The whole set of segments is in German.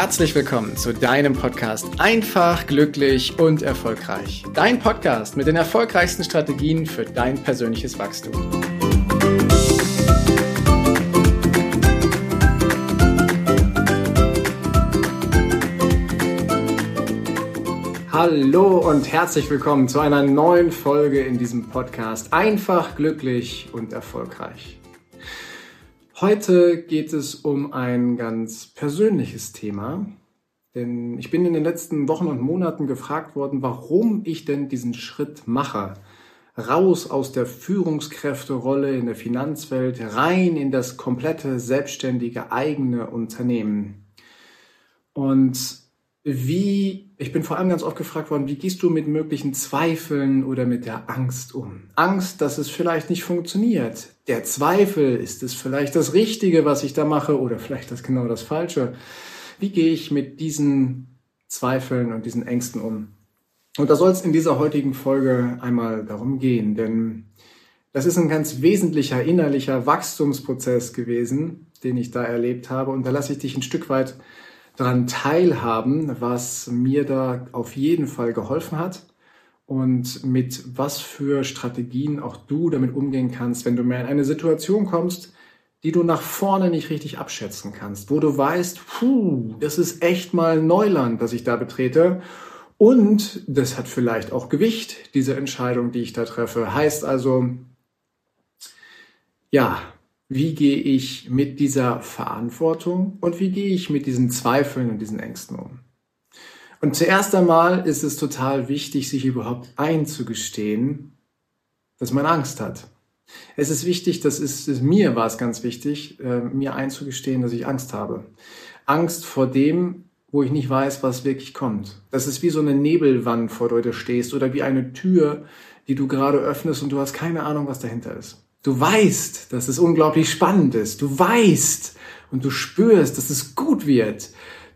herzlich willkommen zu deinem Podcast Einfach, glücklich und erfolgreich. Dein Podcast mit den erfolgreichsten Strategien für dein persönliches Wachstum. Hallo und herzlich willkommen zu einer neuen Folge in diesem Podcast Einfach, glücklich und erfolgreich. Heute geht es um ein ganz persönliches Thema, denn ich bin in den letzten Wochen und Monaten gefragt worden, warum ich denn diesen Schritt mache. Raus aus der Führungskräfterolle in der Finanzwelt, rein in das komplette selbstständige eigene Unternehmen. Und wie, ich bin vor allem ganz oft gefragt worden, wie gehst du mit möglichen Zweifeln oder mit der Angst um? Angst, dass es vielleicht nicht funktioniert. Der Zweifel, ist es vielleicht das Richtige, was ich da mache oder vielleicht das genau das Falsche? Wie gehe ich mit diesen Zweifeln und diesen Ängsten um? Und da soll es in dieser heutigen Folge einmal darum gehen, denn das ist ein ganz wesentlicher innerlicher Wachstumsprozess gewesen, den ich da erlebt habe. Und da lasse ich dich ein Stück weit daran teilhaben, was mir da auf jeden Fall geholfen hat und mit was für Strategien auch du damit umgehen kannst, wenn du mehr in eine Situation kommst, die du nach vorne nicht richtig abschätzen kannst, wo du weißt, puh, das ist echt mal Neuland, das ich da betrete. Und das hat vielleicht auch Gewicht, diese Entscheidung, die ich da treffe. Heißt also, ja, wie gehe ich mit dieser Verantwortung und wie gehe ich mit diesen Zweifeln und diesen Ängsten um. Und zuerst einmal ist es total wichtig, sich überhaupt einzugestehen, dass man Angst hat. Es ist wichtig, das ist, ist mir war es ganz wichtig, äh, mir einzugestehen, dass ich Angst habe. Angst vor dem, wo ich nicht weiß, was wirklich kommt. Das ist wie so eine Nebelwand, vor der du stehst oder wie eine Tür, die du gerade öffnest und du hast keine Ahnung, was dahinter ist. Du weißt, dass es unglaublich spannend ist. Du weißt und du spürst, dass es gut wird.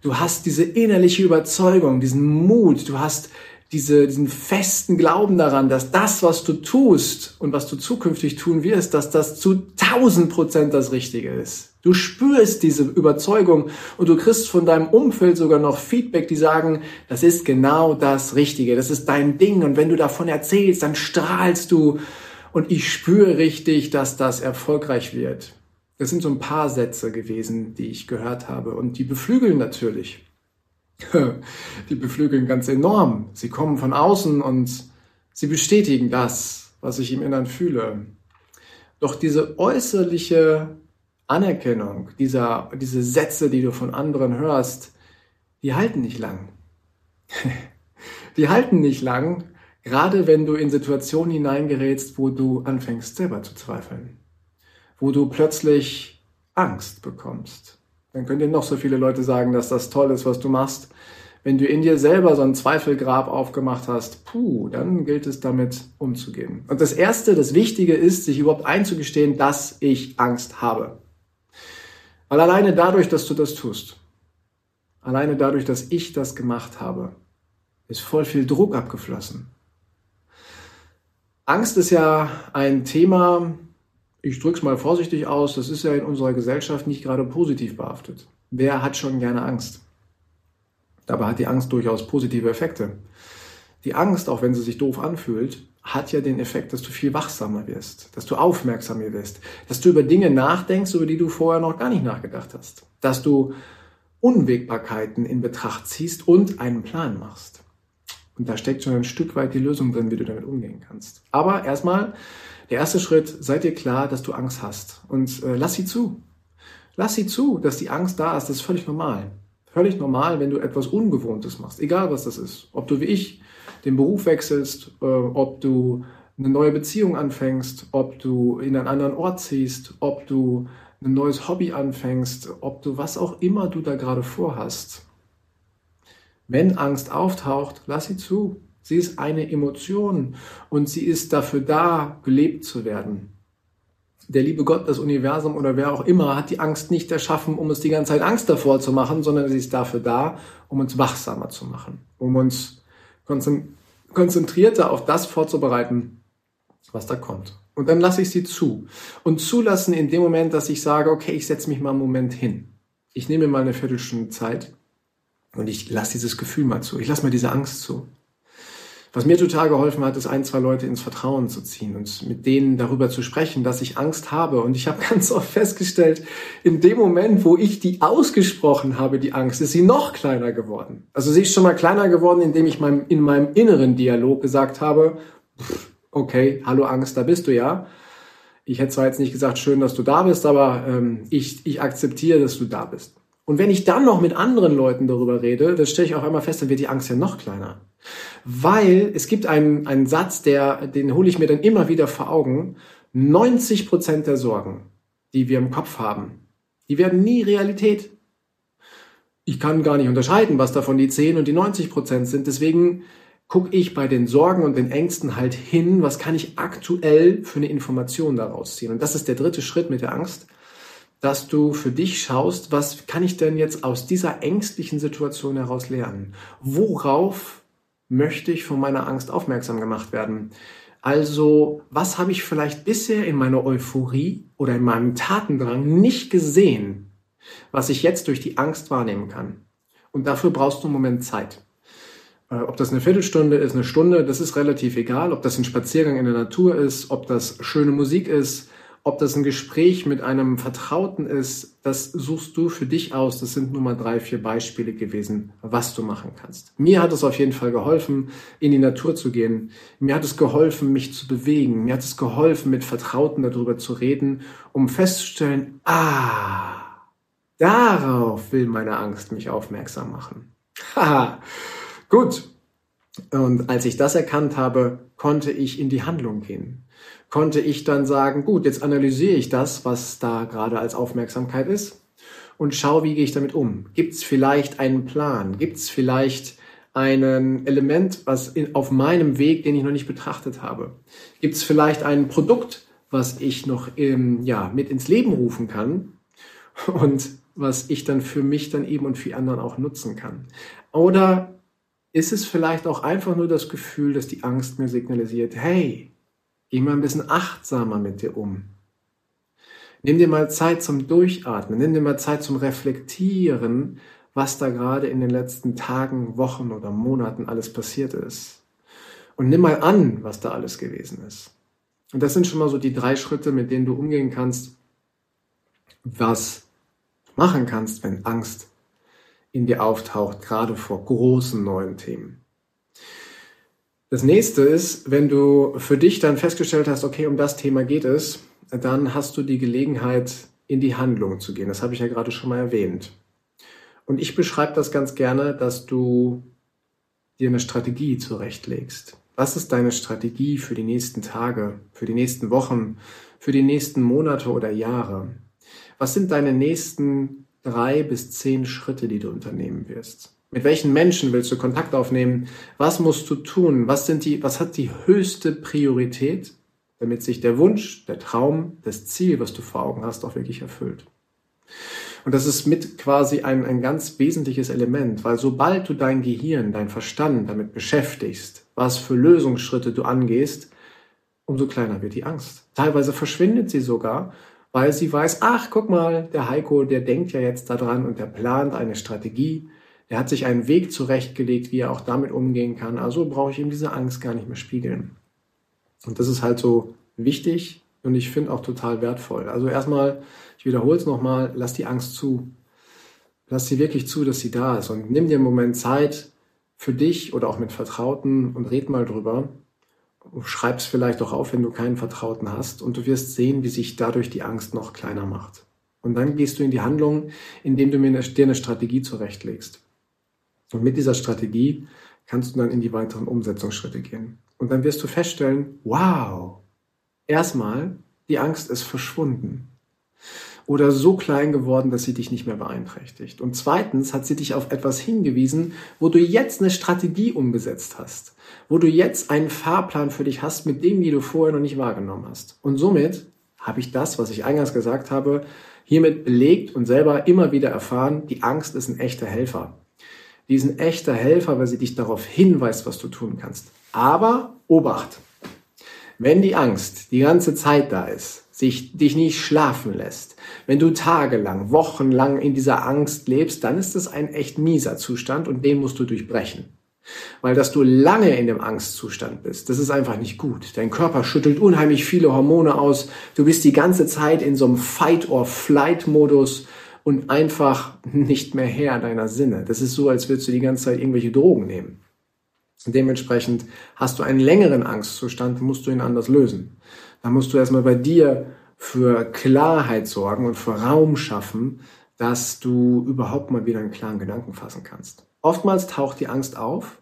Du hast diese innerliche Überzeugung, diesen Mut, du hast diese, diesen festen Glauben daran, dass das, was du tust und was du zukünftig tun wirst, dass das zu tausend Prozent das Richtige ist. Du spürst diese Überzeugung und du kriegst von deinem Umfeld sogar noch Feedback, die sagen, das ist genau das Richtige, das ist dein Ding und wenn du davon erzählst, dann strahlst du und ich spüre richtig, dass das erfolgreich wird. Das sind so ein paar Sätze gewesen, die ich gehört habe und die beflügeln natürlich. die beflügeln ganz enorm. Sie kommen von außen und sie bestätigen das, was ich im Innern fühle. Doch diese äußerliche Anerkennung, dieser, diese Sätze, die du von anderen hörst, die halten nicht lang. die halten nicht lang, Gerade wenn du in Situationen hineingerätst, wo du anfängst selber zu zweifeln, wo du plötzlich Angst bekommst, dann können dir noch so viele Leute sagen, dass das toll ist, was du machst. Wenn du in dir selber so ein Zweifelgrab aufgemacht hast, puh, dann gilt es damit umzugehen. Und das Erste, das Wichtige ist, sich überhaupt einzugestehen, dass ich Angst habe. Weil alleine dadurch, dass du das tust, alleine dadurch, dass ich das gemacht habe, ist voll viel Druck abgeflossen. Angst ist ja ein Thema, ich drücke es mal vorsichtig aus, das ist ja in unserer Gesellschaft nicht gerade positiv behaftet. Wer hat schon gerne Angst? Dabei hat die Angst durchaus positive Effekte. Die Angst, auch wenn sie sich doof anfühlt, hat ja den Effekt, dass du viel wachsamer wirst, dass du aufmerksamer wirst, dass du über Dinge nachdenkst, über die du vorher noch gar nicht nachgedacht hast, dass du Unwägbarkeiten in Betracht ziehst und einen Plan machst. Und da steckt schon ein Stück weit die Lösung drin, wie du damit umgehen kannst. Aber erstmal, der erste Schritt, sei dir klar, dass du Angst hast. Und äh, lass sie zu. Lass sie zu, dass die Angst da ist. Das ist völlig normal. Völlig normal, wenn du etwas Ungewohntes machst. Egal was das ist. Ob du wie ich den Beruf wechselst, äh, ob du eine neue Beziehung anfängst, ob du in einen anderen Ort ziehst, ob du ein neues Hobby anfängst, ob du was auch immer du da gerade vorhast. Wenn Angst auftaucht, lass sie zu. Sie ist eine Emotion und sie ist dafür da, gelebt zu werden. Der liebe Gott, das Universum oder wer auch immer hat die Angst nicht erschaffen, um uns die ganze Zeit Angst davor zu machen, sondern sie ist dafür da, um uns wachsamer zu machen, um uns konzentrierter auf das vorzubereiten, was da kommt. Und dann lasse ich sie zu. Und zulassen in dem Moment, dass ich sage, okay, ich setze mich mal einen Moment hin. Ich nehme mal eine Viertelstunde Zeit Und ich lasse dieses Gefühl mal zu. Ich lasse mal diese Angst zu. Was mir total geholfen hat, ist ein, zwei Leute ins Vertrauen zu ziehen und mit denen darüber zu sprechen, dass ich Angst habe. Und ich habe ganz oft festgestellt, in dem Moment, wo ich die ausgesprochen habe, die Angst, ist sie noch kleiner geworden. Also sie ist schon mal kleiner geworden, indem ich meinem, in meinem inneren Dialog gesagt habe, okay, hallo Angst, da bist du ja. Ich hätte zwar jetzt nicht gesagt, schön, dass du da bist, aber ähm, ich, ich akzeptiere, dass du da bist. Und wenn ich dann noch mit anderen Leuten darüber rede, dann stelle ich auch einmal fest, dann wird die Angst ja noch kleiner. Weil es gibt einen, einen Satz, der, den hole ich mir dann immer wieder vor Augen. 90 Prozent der Sorgen, die wir im Kopf haben, die werden nie Realität. Ich kann gar nicht unterscheiden, was davon die 10 und die 90 Prozent sind. Deswegen gucke ich bei den Sorgen und den Ängsten halt hin, was kann ich aktuell für eine Information daraus ziehen. Und das ist der dritte Schritt mit der Angst dass du für dich schaust, was kann ich denn jetzt aus dieser ängstlichen Situation heraus lernen? Worauf möchte ich von meiner Angst aufmerksam gemacht werden? Also, was habe ich vielleicht bisher in meiner Euphorie oder in meinem Tatendrang nicht gesehen, was ich jetzt durch die Angst wahrnehmen kann? Und dafür brauchst du einen Moment Zeit. Äh, ob das eine Viertelstunde ist, eine Stunde, das ist relativ egal. Ob das ein Spaziergang in der Natur ist, ob das schöne Musik ist, ob das ein Gespräch mit einem Vertrauten ist, das suchst du für dich aus. Das sind nur mal drei, vier Beispiele gewesen, was du machen kannst. Mir hat es auf jeden Fall geholfen, in die Natur zu gehen. Mir hat es geholfen, mich zu bewegen. Mir hat es geholfen, mit Vertrauten darüber zu reden, um festzustellen, ah, darauf will meine Angst mich aufmerksam machen. Haha, gut. Und als ich das erkannt habe, konnte ich in die Handlung gehen konnte ich dann sagen, gut, jetzt analysiere ich das, was da gerade als Aufmerksamkeit ist und schaue, wie gehe ich damit um. Gibt es vielleicht einen Plan? Gibt es vielleicht ein Element, was in, auf meinem Weg, den ich noch nicht betrachtet habe? Gibt es vielleicht ein Produkt, was ich noch ähm, ja, mit ins Leben rufen kann und was ich dann für mich dann eben und für anderen auch nutzen kann? Oder ist es vielleicht auch einfach nur das Gefühl, dass die Angst mir signalisiert, hey, Geh mal ein bisschen achtsamer mit dir um. Nimm dir mal Zeit zum Durchatmen, nimm dir mal Zeit zum Reflektieren, was da gerade in den letzten Tagen, Wochen oder Monaten alles passiert ist. Und nimm mal an, was da alles gewesen ist. Und das sind schon mal so die drei Schritte, mit denen du umgehen kannst, was machen kannst, wenn Angst in dir auftaucht, gerade vor großen neuen Themen. Das nächste ist, wenn du für dich dann festgestellt hast, okay, um das Thema geht es, dann hast du die Gelegenheit, in die Handlung zu gehen. Das habe ich ja gerade schon mal erwähnt. Und ich beschreibe das ganz gerne, dass du dir eine Strategie zurechtlegst. Was ist deine Strategie für die nächsten Tage, für die nächsten Wochen, für die nächsten Monate oder Jahre? Was sind deine nächsten drei bis zehn Schritte, die du unternehmen wirst? Mit welchen Menschen willst du Kontakt aufnehmen? Was musst du tun? Was sind die, was hat die höchste Priorität, damit sich der Wunsch, der Traum, das Ziel, was du vor Augen hast, auch wirklich erfüllt? Und das ist mit quasi ein, ein ganz wesentliches Element, weil sobald du dein Gehirn, dein Verstand damit beschäftigst, was für Lösungsschritte du angehst, umso kleiner wird die Angst. Teilweise verschwindet sie sogar, weil sie weiß, ach, guck mal, der Heiko, der denkt ja jetzt daran und der plant eine Strategie, er hat sich einen Weg zurechtgelegt, wie er auch damit umgehen kann. Also brauche ich ihm diese Angst gar nicht mehr spiegeln. Und das ist halt so wichtig und ich finde auch total wertvoll. Also erstmal, ich wiederhole es nochmal, lass die Angst zu. Lass sie wirklich zu, dass sie da ist und nimm dir einen Moment Zeit für dich oder auch mit Vertrauten und red mal drüber. Schreib es vielleicht auch auf, wenn du keinen Vertrauten hast und du wirst sehen, wie sich dadurch die Angst noch kleiner macht. Und dann gehst du in die Handlung, indem du dir eine Strategie zurechtlegst. Und mit dieser Strategie kannst du dann in die weiteren Umsetzungsschritte gehen. Und dann wirst du feststellen, wow, erstmal, die Angst ist verschwunden. Oder so klein geworden, dass sie dich nicht mehr beeinträchtigt. Und zweitens hat sie dich auf etwas hingewiesen, wo du jetzt eine Strategie umgesetzt hast. Wo du jetzt einen Fahrplan für dich hast, mit dem, die du vorher noch nicht wahrgenommen hast. Und somit habe ich das, was ich eingangs gesagt habe, hiermit belegt und selber immer wieder erfahren, die Angst ist ein echter Helfer. Die ist ein echter Helfer, weil sie dich darauf hinweist, was du tun kannst. Aber Obacht! Wenn die Angst die ganze Zeit da ist, sich, dich nicht schlafen lässt, wenn du tagelang, wochenlang in dieser Angst lebst, dann ist das ein echt mieser Zustand und den musst du durchbrechen. Weil dass du lange in dem Angstzustand bist, das ist einfach nicht gut. Dein Körper schüttelt unheimlich viele Hormone aus. Du bist die ganze Zeit in so einem Fight-or-Flight-Modus und einfach nicht mehr Herr deiner Sinne. Das ist so, als würdest du die ganze Zeit irgendwelche Drogen nehmen. Dementsprechend hast du einen längeren Angstzustand, musst du ihn anders lösen. Da musst du erstmal bei dir für Klarheit sorgen und für Raum schaffen, dass du überhaupt mal wieder einen klaren Gedanken fassen kannst. Oftmals taucht die Angst auf,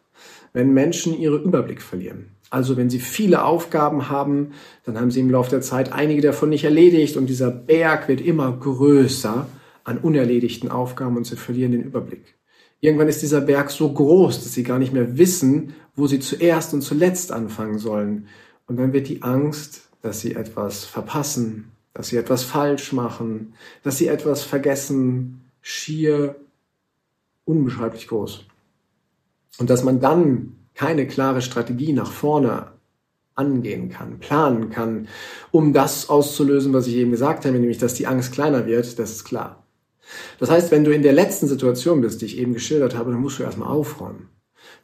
wenn Menschen ihren Überblick verlieren. Also wenn sie viele Aufgaben haben, dann haben sie im Laufe der Zeit einige davon nicht erledigt und dieser Berg wird immer größer an unerledigten Aufgaben und sie verlieren den Überblick. Irgendwann ist dieser Berg so groß, dass sie gar nicht mehr wissen, wo sie zuerst und zuletzt anfangen sollen. Und dann wird die Angst, dass sie etwas verpassen, dass sie etwas falsch machen, dass sie etwas vergessen, schier unbeschreiblich groß. Und dass man dann keine klare Strategie nach vorne angehen kann, planen kann, um das auszulösen, was ich eben gesagt habe, nämlich dass die Angst kleiner wird, das ist klar. Das heißt, wenn du in der letzten Situation bist, die ich eben geschildert habe, dann musst du erstmal aufräumen.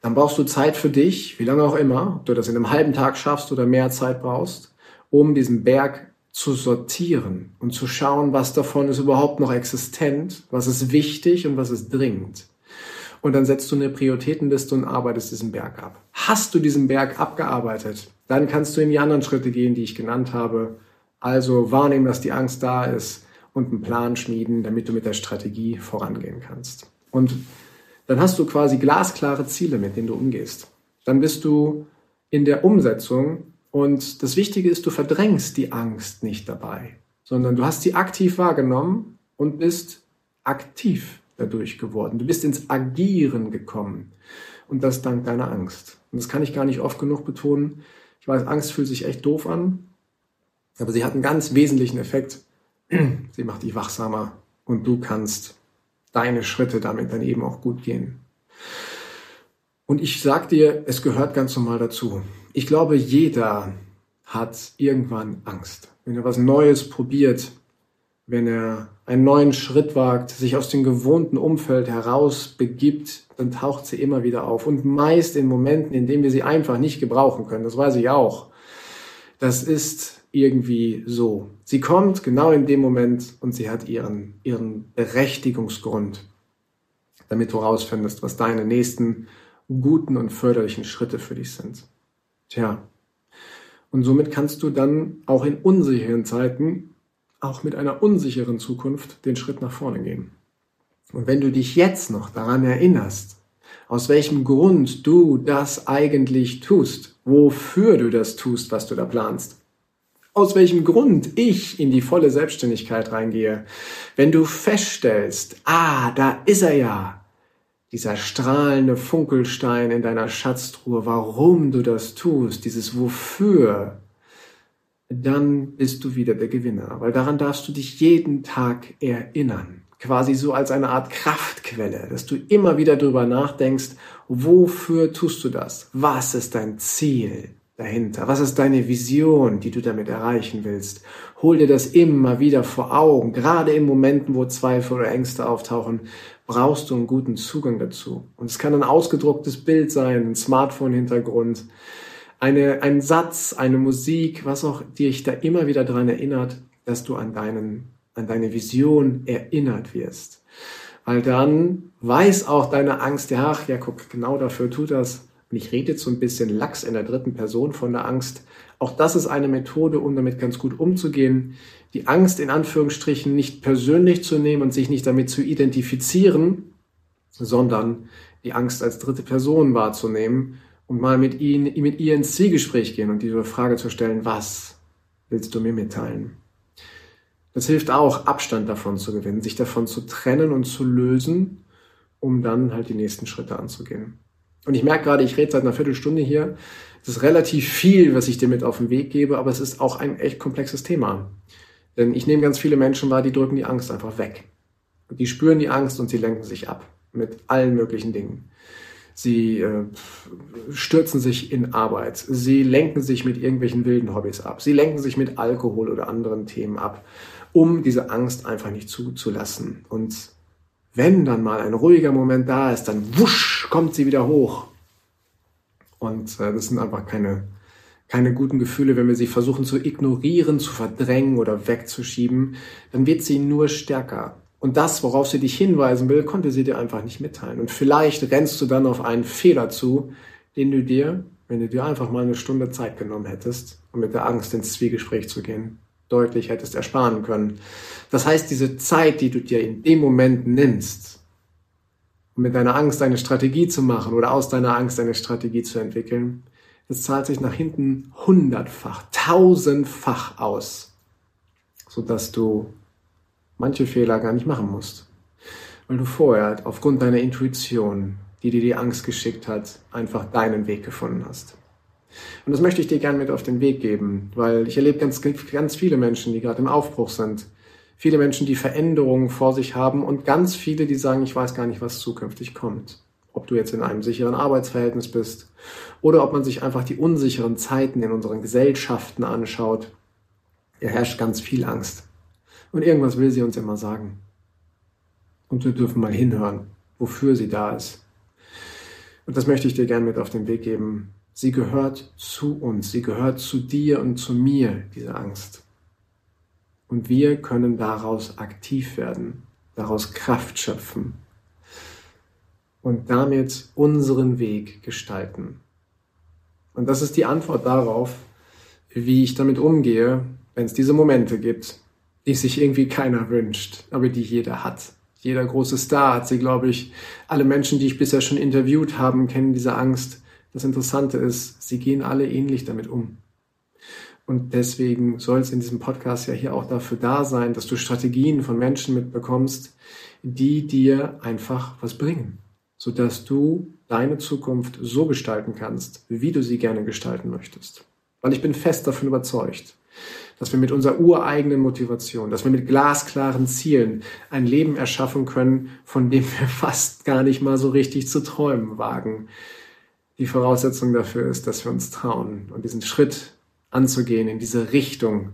Dann brauchst du Zeit für dich, wie lange auch immer, ob du das in einem halben Tag schaffst oder mehr Zeit brauchst, um diesen Berg zu sortieren und zu schauen, was davon ist überhaupt noch existent, was ist wichtig und was ist dringend. Und dann setzt du eine Prioritätenliste und arbeitest diesen Berg ab. Hast du diesen Berg abgearbeitet, dann kannst du in die anderen Schritte gehen, die ich genannt habe. Also wahrnehmen, dass die Angst da ist und einen Plan schmieden, damit du mit der Strategie vorangehen kannst. Und dann hast du quasi glasklare Ziele, mit denen du umgehst. Dann bist du in der Umsetzung und das Wichtige ist, du verdrängst die Angst nicht dabei, sondern du hast sie aktiv wahrgenommen und bist aktiv dadurch geworden. Du bist ins Agieren gekommen. Und das dank deiner Angst. Und das kann ich gar nicht oft genug betonen. Ich weiß, Angst fühlt sich echt doof an, aber sie hat einen ganz wesentlichen Effekt. Sie macht dich wachsamer und du kannst deine Schritte damit dann eben auch gut gehen. Und ich sag dir, es gehört ganz normal dazu. Ich glaube, jeder hat irgendwann Angst. Wenn er was Neues probiert, wenn er einen neuen Schritt wagt, sich aus dem gewohnten Umfeld heraus begibt, dann taucht sie immer wieder auf. Und meist in Momenten, in denen wir sie einfach nicht gebrauchen können. Das weiß ich auch. Das ist irgendwie so. Sie kommt genau in dem Moment und sie hat ihren, ihren Berechtigungsgrund, damit du herausfindest, was deine nächsten guten und förderlichen Schritte für dich sind. Tja. Und somit kannst du dann auch in unsicheren Zeiten, auch mit einer unsicheren Zukunft, den Schritt nach vorne gehen. Und wenn du dich jetzt noch daran erinnerst, aus welchem Grund du das eigentlich tust, wofür du das tust, was du da planst, aus welchem Grund ich in die volle Selbstständigkeit reingehe, wenn du feststellst, ah, da ist er ja, dieser strahlende Funkelstein in deiner Schatztruhe, warum du das tust, dieses Wofür, dann bist du wieder der Gewinner. Weil daran darfst du dich jeden Tag erinnern. Quasi so als eine Art Kraftquelle, dass du immer wieder drüber nachdenkst, wofür tust du das? Was ist dein Ziel? Dahinter? Was ist deine Vision, die du damit erreichen willst? Hol dir das immer wieder vor Augen. Gerade in Momenten, wo Zweifel oder Ängste auftauchen, brauchst du einen guten Zugang dazu. Und es kann ein ausgedrucktes Bild sein, ein Smartphone-Hintergrund, eine, ein Satz, eine Musik, was auch dich da immer wieder daran erinnert, dass du an deinen, an deine Vision erinnert wirst. Weil dann weiß auch deine Angst, ja, ach, ja, guck, genau dafür tut das, und ich rede jetzt so ein bisschen lax in der dritten Person von der Angst. Auch das ist eine Methode, um damit ganz gut umzugehen. Die Angst in Anführungsstrichen nicht persönlich zu nehmen und sich nicht damit zu identifizieren, sondern die Angst als dritte Person wahrzunehmen und mal mit, ihnen, mit ihr ins Zielgespräch gehen und diese Frage zu stellen, was willst du mir mitteilen? Das hilft auch, Abstand davon zu gewinnen, sich davon zu trennen und zu lösen, um dann halt die nächsten Schritte anzugehen. Und ich merke gerade, ich rede seit einer Viertelstunde hier. Es ist relativ viel, was ich dir mit auf den Weg gebe, aber es ist auch ein echt komplexes Thema. Denn ich nehme ganz viele Menschen wahr, die drücken die Angst einfach weg. Die spüren die Angst und sie lenken sich ab mit allen möglichen Dingen. Sie äh, stürzen sich in Arbeit. Sie lenken sich mit irgendwelchen wilden Hobbys ab. Sie lenken sich mit Alkohol oder anderen Themen ab, um diese Angst einfach nicht zuzulassen. Und wenn dann mal ein ruhiger Moment da ist, dann wusch kommt sie wieder hoch. Und äh, das sind einfach keine, keine guten Gefühle, wenn wir sie versuchen zu ignorieren, zu verdrängen oder wegzuschieben, dann wird sie nur stärker. Und das, worauf sie dich hinweisen will, konnte sie dir einfach nicht mitteilen. Und vielleicht rennst du dann auf einen Fehler zu, den du dir, wenn du dir einfach mal eine Stunde Zeit genommen hättest, um mit der Angst ins Zwiegespräch zu gehen, deutlich hättest ersparen können. Das heißt, diese Zeit, die du dir in dem Moment nimmst, um mit deiner Angst eine Strategie zu machen oder aus deiner Angst eine Strategie zu entwickeln, das zahlt sich nach hinten hundertfach, tausendfach aus, sodass du manche Fehler gar nicht machen musst. Weil du vorher aufgrund deiner Intuition, die dir die Angst geschickt hat, einfach deinen Weg gefunden hast. Und das möchte ich dir gerne mit auf den Weg geben, weil ich erlebe ganz, ganz viele Menschen, die gerade im Aufbruch sind. Viele Menschen, die Veränderungen vor sich haben und ganz viele, die sagen, ich weiß gar nicht, was zukünftig kommt. Ob du jetzt in einem sicheren Arbeitsverhältnis bist oder ob man sich einfach die unsicheren Zeiten in unseren Gesellschaften anschaut. Hier herrscht ganz viel Angst. Und irgendwas will sie uns immer sagen. Und wir dürfen mal hinhören, wofür sie da ist. Und das möchte ich dir gerne mit auf den Weg geben. Sie gehört zu uns, sie gehört zu dir und zu mir, diese Angst. Und wir können daraus aktiv werden, daraus Kraft schöpfen und damit unseren Weg gestalten. Und das ist die Antwort darauf, wie ich damit umgehe, wenn es diese Momente gibt, die sich irgendwie keiner wünscht, aber die jeder hat. Jeder große Star hat sie, glaube ich. Alle Menschen, die ich bisher schon interviewt habe, kennen diese Angst. Das Interessante ist, sie gehen alle ähnlich damit um. Und deswegen soll es in diesem Podcast ja hier auch dafür da sein, dass du Strategien von Menschen mitbekommst, die dir einfach was bringen, sodass du deine Zukunft so gestalten kannst, wie du sie gerne gestalten möchtest. Weil ich bin fest davon überzeugt, dass wir mit unserer ureigenen Motivation, dass wir mit glasklaren Zielen ein Leben erschaffen können, von dem wir fast gar nicht mal so richtig zu träumen wagen. Die Voraussetzung dafür ist, dass wir uns trauen und diesen Schritt anzugehen in diese Richtung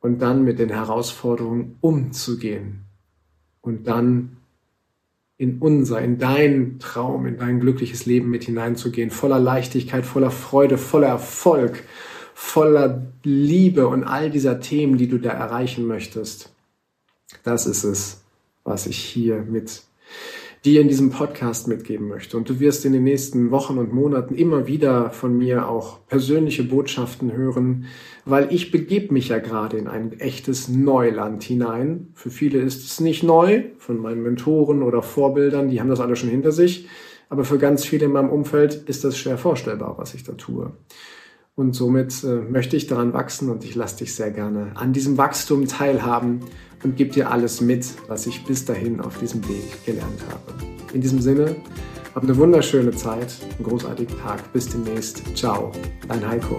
und dann mit den Herausforderungen umzugehen und dann in unser, in dein Traum, in dein glückliches Leben mit hineinzugehen, voller Leichtigkeit, voller Freude, voller Erfolg voller Liebe und all dieser Themen, die du da erreichen möchtest. Das ist es, was ich hier mit dir in diesem Podcast mitgeben möchte. Und du wirst in den nächsten Wochen und Monaten immer wieder von mir auch persönliche Botschaften hören, weil ich begebe mich ja gerade in ein echtes Neuland hinein. Für viele ist es nicht neu, von meinen Mentoren oder Vorbildern, die haben das alle schon hinter sich. Aber für ganz viele in meinem Umfeld ist das schwer vorstellbar, was ich da tue. Und somit äh, möchte ich daran wachsen und ich lasse dich sehr gerne an diesem Wachstum teilhaben und gebe dir alles mit, was ich bis dahin auf diesem Weg gelernt habe. In diesem Sinne, hab eine wunderschöne Zeit, einen großartigen Tag. Bis demnächst. Ciao, dein Heiko.